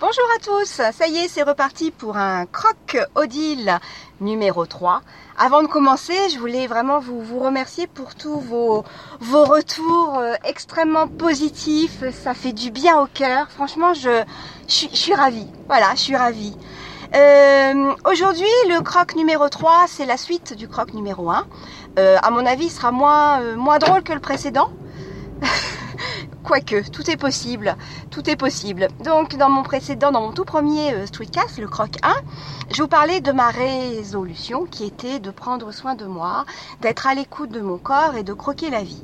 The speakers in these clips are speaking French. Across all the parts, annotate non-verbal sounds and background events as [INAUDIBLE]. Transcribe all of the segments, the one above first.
Bonjour à tous, ça y est, c'est reparti pour un croc Odile numéro 3. Avant de commencer, je voulais vraiment vous, vous remercier pour tous vos, vos retours euh, extrêmement positifs. Ça fait du bien au cœur. Franchement, je, suis ravie. Voilà, je suis ravie. Euh, Aujourd'hui, le croc numéro 3, c'est la suite du croc numéro 1. Euh, à mon avis, il sera moins, euh, moins drôle que le précédent. [LAUGHS] Quoique, tout est possible, tout est possible. Donc, dans mon précédent, dans mon tout premier euh, Streetcast, le Croc 1, je vous parlais de ma résolution qui était de prendre soin de moi, d'être à l'écoute de mon corps et de croquer la vie.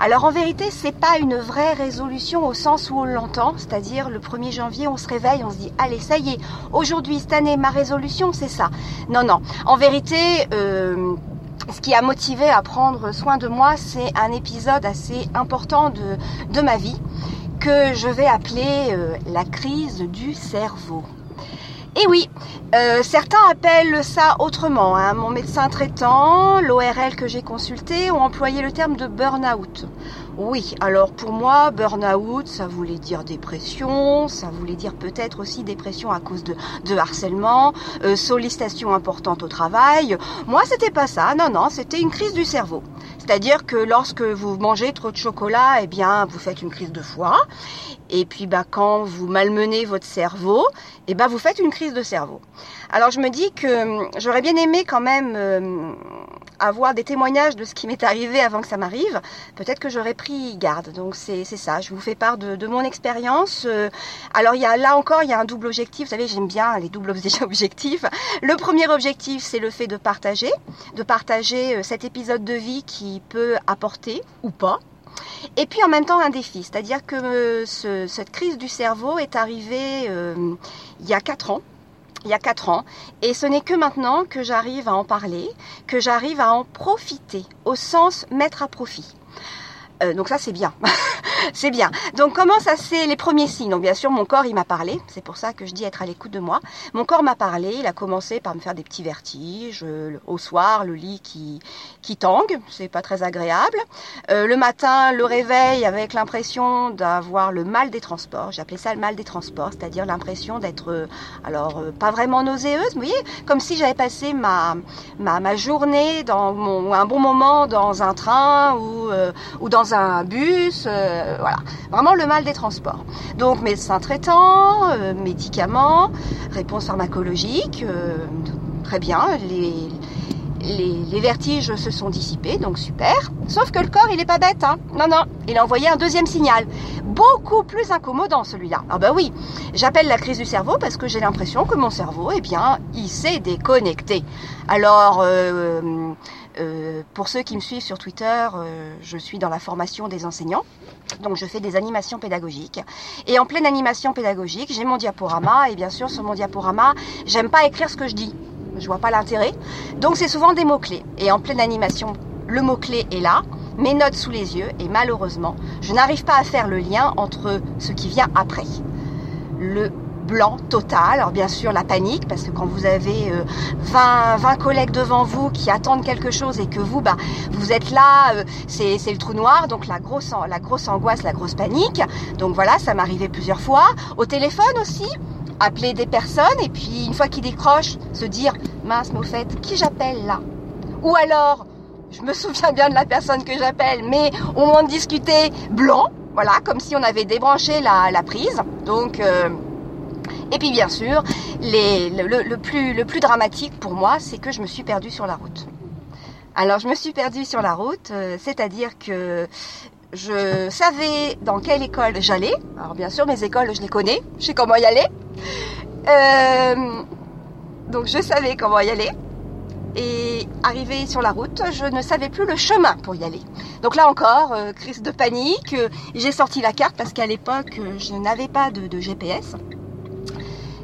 Alors, en vérité, c'est pas une vraie résolution au sens où on l'entend, c'est-à-dire le 1er janvier, on se réveille, on se dit, allez, ça y est, aujourd'hui, cette année, ma résolution, c'est ça. Non, non. En vérité, euh, ce qui a motivé à prendre soin de moi, c'est un épisode assez important de, ma vie que je vais appeler euh, la crise du cerveau. Et oui, euh, certains appellent ça autrement. Hein. Mon médecin traitant, l'ORL que j'ai consulté, ont employé le terme de burn-out. Oui, alors pour moi, burn-out, ça voulait dire dépression, ça voulait dire peut-être aussi dépression à cause de, de harcèlement, euh, sollicitation importante au travail. Moi, c'était pas ça. Non, non, c'était une crise du cerveau. C'est-à-dire que lorsque vous mangez trop de chocolat, eh bien, vous faites une crise de foie. Et puis, bah, quand vous malmenez votre cerveau, eh ben, vous faites une crise de cerveau. Alors, je me dis que hum, j'aurais bien aimé quand même euh, avoir des témoignages de ce qui m'est arrivé avant que ça m'arrive. Peut-être que j'aurais pris garde. Donc, c'est ça. Je vous fais part de, de mon expérience. Euh, alors, il y a là encore, il y a un double objectif. Vous savez, j'aime bien les doubles [LAUGHS] objectifs. Le premier objectif, c'est le fait de partager, de partager euh, cet épisode de vie qui peut apporter ou pas et puis en même temps un défi, c'est-à-dire que euh, ce, cette crise du cerveau est arrivée euh, il y a 4 ans. Il y a 4 ans. Et ce n'est que maintenant que j'arrive à en parler, que j'arrive à en profiter, au sens mettre à profit. Euh, donc ça c'est bien, [LAUGHS] c'est bien. Donc comment ça c'est les premiers signes? Donc bien sûr mon corps il m'a parlé, c'est pour ça que je dis être à l'écoute de moi. Mon corps m'a parlé, il a commencé par me faire des petits vertiges euh, au soir, le lit qui qui tangue, c'est pas très agréable. Euh, le matin le réveil avec l'impression d'avoir le mal des transports. Appelé ça le mal des transports, c'est-à-dire l'impression d'être euh, alors euh, pas vraiment nauséeuse, vous voyez, comme si j'avais passé ma ma, ma journée dans mon un bon moment dans un train ou ou dans un bus, euh, voilà, vraiment le mal des transports. Donc médecin traitant, euh, médicaments, réponse pharmacologique, euh, très bien, les, vertiges se sont dissipés, donc super. Sauf que le corps, il est pas bête, hein. Non, non, il a envoyé un deuxième signal, beaucoup plus incommodant celui-là. Ah bah oui, j'appelle la crise du cerveau parce que j'ai l'impression que mon cerveau, eh bien, il s'est déconnecté. Alors, euh, pour ceux qui me suivent sur Twitter, euh, je suis dans la formation des enseignants. Donc je fais des animations pédagogiques. Et en pleine animation pédagogique, j'ai mon diaporama. Et bien sûr, sur mon diaporama, j'aime pas écrire ce que je dis. Je vois pas l'intérêt. Donc c'est souvent des mots-clés. Et en pleine animation, le mot-clé est là, mes notes sous les yeux. Et malheureusement, je n'arrive pas à faire le lien entre ce qui vient après. Le blanc total. Alors bien sûr la panique parce que quand vous avez 20, euh, 20 collègues devant vous qui attendent quelque chose et que vous bah vous êtes là, euh, c'est le trou noir, donc la grosse la grosse angoisse, la grosse panique. Donc voilà, ça m'arrivait plusieurs fois. Au téléphone aussi, appeler des personnes et puis une fois qu'ils décrochent, se dire mince mais au fait qui j'appelle là? Ou alors je me souviens bien de la personne que j'appelle, mais au moins de discuter blanc, voilà, comme si on avait débranché la, la prise. Donc euh, et puis bien sûr, le, plus, dramatique pour moi, c'est que je me suis perdue sur la route. Alors je me suis perdue sur la route, euh, c'est-à-dire que je savais dans quelle école j'allais. Alors bien sûr, mes écoles, je les connais, je sais comment y aller. Euh, donc je savais comment y aller. Et arrivé sur la route, je ne savais plus le chemin pour y aller. Donc là encore, euh, crise de panique. J'ai sorti la carte parce qu'à l'époque, je n'avais pas de GPS.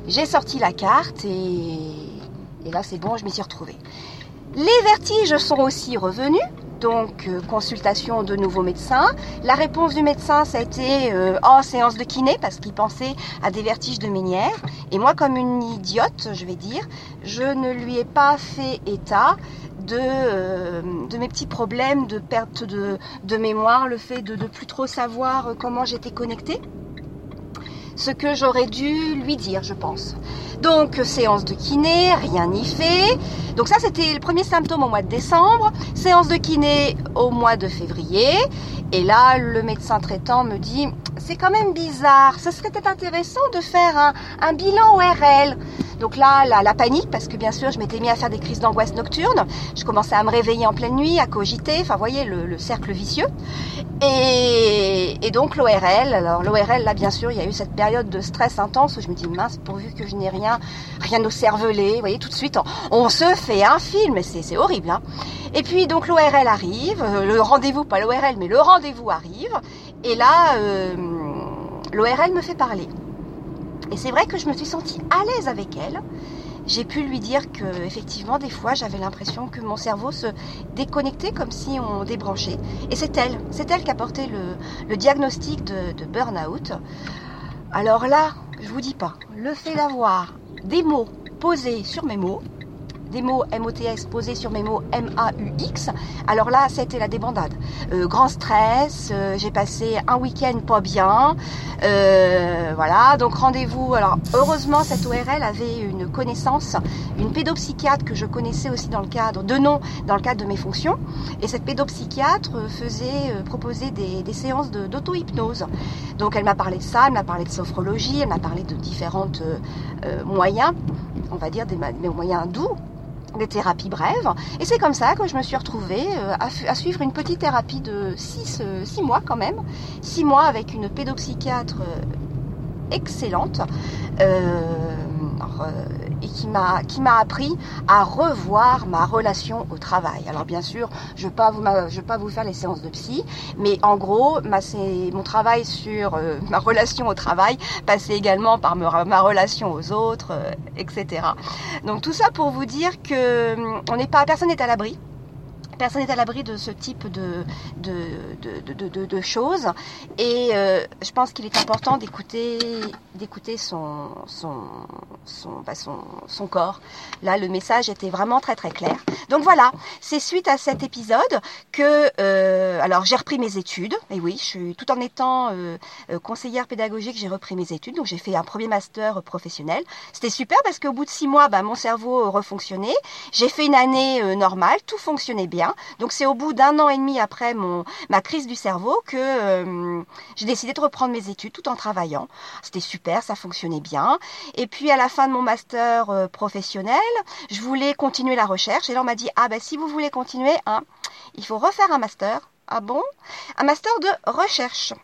J'ai sorti la carte et, là c'est bon, je m'y suis retrouvée. Les vertiges sont aussi revenus, donc euh, consultation de nouveaux médecins. La réponse du médecin, ça a été euh, oh séance de kiné parce qu'il pensait à des vertiges de ménière. Et moi, comme une idiote, je vais dire, je ne lui ai pas fait état de, euh, de mes petits problèmes de perte de, de mémoire, le fait de ne plus trop savoir comment j'étais connectée. Ce que j'aurais dû lui dire, je pense. Donc séance de kiné, rien n'y fait. Donc ça c'était le premier symptôme au mois de décembre. Séance de kiné au mois de février. Et là, le médecin traitant me dit, c'est quand même bizarre, ce serait peut-être intéressant de faire un, un bilan ORL. Donc là, la, panique, parce que bien sûr, je m'étais mis à faire des crises d'angoisse nocturne. Je commençais à me réveiller en pleine nuit, à cogiter. Enfin, vous voyez, le, cercle vicieux. Et, donc l'ORL. Alors l'ORL, là, bien sûr, il y a eu cette période de stress intense où je me dis, mince, pourvu que je n'ai rien, rien au cervelet. Vous voyez, tout de suite, on, se fait un film. C'est horrible. Hein et puis, donc, l'ORL arrive. Euh, le rendez-vous, pas l'ORL, mais le rendez-vous arrive. Et là, euh, l'ORL me fait parler. Et c'est vrai que je me suis sentie à l'aise avec elle. J'ai pu lui dire que effectivement des fois j'avais l'impression que mon cerveau se déconnectait comme si on débranchait. Et c'est elle, c'est elle qui a porté le, diagnostic de, de burn-out. Alors là, je vous dis pas, le fait d'avoir des mots posés sur mes mots, des mots MOTX posés sur mes mots M-A-U-X. Alors là, c'était la débandade. Euh, grand stress, euh, j'ai passé un week-end pas bien. Euh, voilà, donc rendez-vous. Alors heureusement, cette ORL avait une connaissance, une pédopsychiatre que je connaissais aussi dans le cadre de nom, dans le cadre de mes fonctions. Et cette pédopsychiatre faisait proposer des, séances d'auto-hypnose. Donc elle m'a parlé de ça, elle m'a parlé de sophrologie, elle m'a parlé de différents moyens, on va dire des moyens doux des thérapies brèves. Et c'est comme ça que je me suis retrouvée euh, à, suivre une petite thérapie de 6 euh, mois quand même. 6 mois avec une pédopsychiatre euh, excellente et qui m'a qui m'a appris à revoir ma relation au travail. Alors bien sûr, je ne pas vous je vais pas vous faire les séances de psy, mais en gros, ma, mon travail sur euh, [LAUGHS] ma relation au travail passait également par ma, relation aux autres, euh, etc. Donc tout ça pour vous dire que hum, on n'est pas personne n'est à l'abri personne n'est à l'abri de ce type de, de, de, choses. Et euh, je pense qu'il est important d'écouter, d'écouter son, son, bah, son, son, corps. Là, le message était vraiment très très clair. Donc voilà, c'est suite à cet épisode que, euh, alors j'ai repris mes études. Et oui, je suis tout en étant euh, conseillère pédagogique, j'ai repris mes études. Donc j'ai fait un premier master professionnel. C'était super parce qu'au bout de six mois, bah, mon cerveau refonctionnait. J'ai fait une année normale, tout fonctionnait bien. Donc c'est au bout d'un an et demi après ma crise du cerveau que euh, j'ai décidé de reprendre mes études tout en travaillant. C'était super, ça fonctionnait bien. Et puis à la fin de mon master euh, professionnel, je voulais continuer la recherche. Et là on m'a dit, ah ben si vous voulez continuer, hein, il faut refaire un master. Ah bon? Un master de recherche.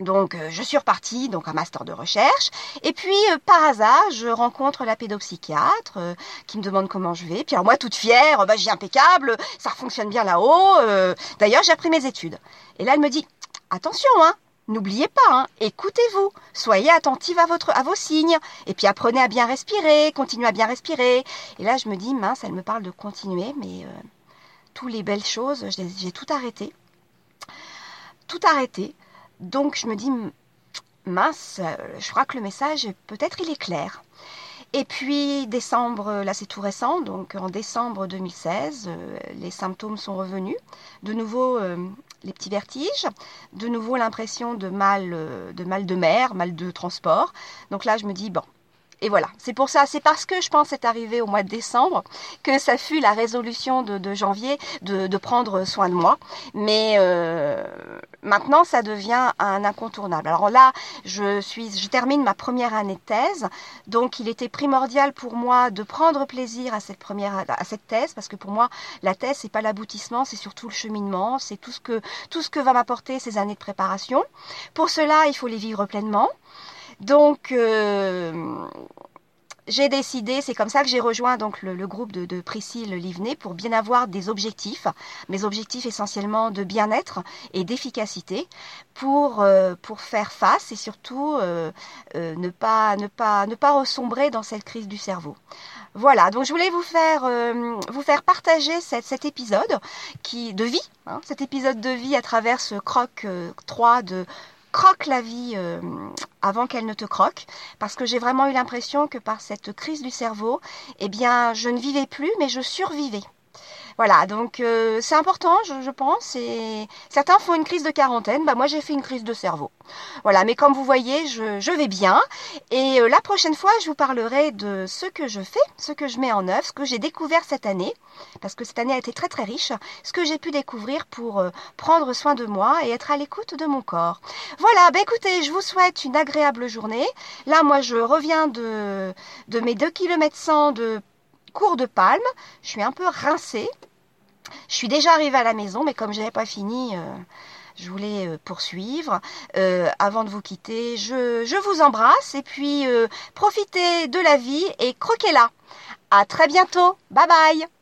Donc euh, je suis repartie, donc un master de recherche. Et puis euh, par hasard, je rencontre la pédopsychiatre euh, qui me demande comment je vais. Puis alors moi toute fière, bah j'ai impeccable, ça fonctionne bien là-haut. D'ailleurs j'ai appris mes études. Et là elle me dit attention hein. N'oubliez pas, hein, écoutez-vous, soyez attentive à, votre, à vos signes, et puis apprenez à bien respirer, continuez à bien respirer. Et là, je me dis, mince, elle me parle de continuer, mais toutes les belles choses, j'ai tout arrêté. Tout arrêté. Donc je me dis, mince, euh, je crois que le message, peut-être il est clair. Et puis décembre, là c'est tout récent, donc en décembre 2016, euh, les symptômes sont revenus. De nouveau euh, les petits vertiges, de nouveau l'impression de mal, de mal de mer, mal de transport. Donc là je me dis bon, et voilà, c'est pour ça, c'est parce que je pense c'est arrivé au mois de décembre que ça fut la résolution de, janvier de, prendre soin de moi. Mais euh, maintenant, ça devient un incontournable. Alors là, je suis, je termine ma première année de thèse, donc il était primordial pour moi de prendre plaisir à cette première, à cette thèse, parce que pour moi, la thèse c'est pas l'aboutissement, c'est surtout le cheminement, c'est tout ce que tout ce que va m'apporter ces années de préparation. Pour cela, il faut les vivre pleinement. Donc, euh, j'ai décidé, c'est comme ça que j'ai rejoint donc le, groupe de, Priscille Livnet pour bien avoir des objectifs, mes objectifs essentiellement de bien-être et d'efficacité pour euh, pour faire face et surtout euh, ne pas ne pas ne pas ressombrer dans cette crise du cerveau. Voilà, donc je voulais vous faire vous faire partager cet épisode qui de vie, hein, cet épisode de vie à travers ce croc 3 de croque la vie euh, avant qu'elle ne te croque, parce que j'ai vraiment eu l'impression que par cette crise du cerveau, eh bien, je ne vivais plus, mais je survivais. Voilà, donc euh, c'est important, je, pense. Et certains font une crise de quarantaine. Bah moi, j'ai fait une crise de cerveau. Voilà, mais comme vous voyez, je, vais bien. Et euh, la prochaine fois, je vous parlerai de ce que je fais, ce que je mets en œuvre, ce que j'ai découvert cette année, parce que cette année a été très très riche, ce que j'ai pu découvrir pour euh, prendre soin de moi et être à l'écoute de mon corps. Voilà, bah écoutez, je vous souhaite une agréable journée. Là, moi, je reviens de, de mes 2 km 100 de cours de palme. Je suis un peu rincée. Je suis déjà arrivée à la maison, mais comme je n'avais pas fini, euh, je voulais euh, poursuivre. Euh, avant de vous quitter, je, je vous embrasse et puis profitez de la vie et croquez-la. À très bientôt. Bye bye.